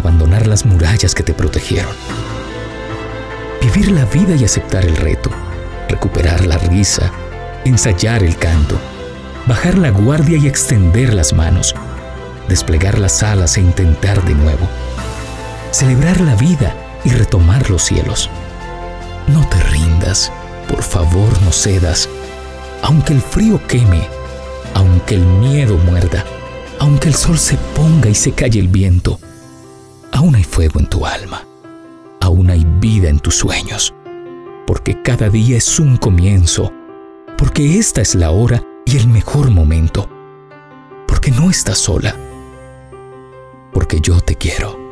abandonar las murallas que te protegieron, vivir la vida y aceptar el reto, recuperar la risa, ensayar el canto, bajar la guardia y extender las manos, desplegar las alas e intentar de nuevo, celebrar la vida y retomar los cielos. No te rindas, por favor no cedas, aunque el frío queme, aunque el miedo muerda, aunque el sol se ponga y se calle el viento, aún hay fuego en tu alma, aún hay vida en tus sueños, porque cada día es un comienzo, porque esta es la hora y el mejor momento, porque no estás sola. Porque yo te quiero.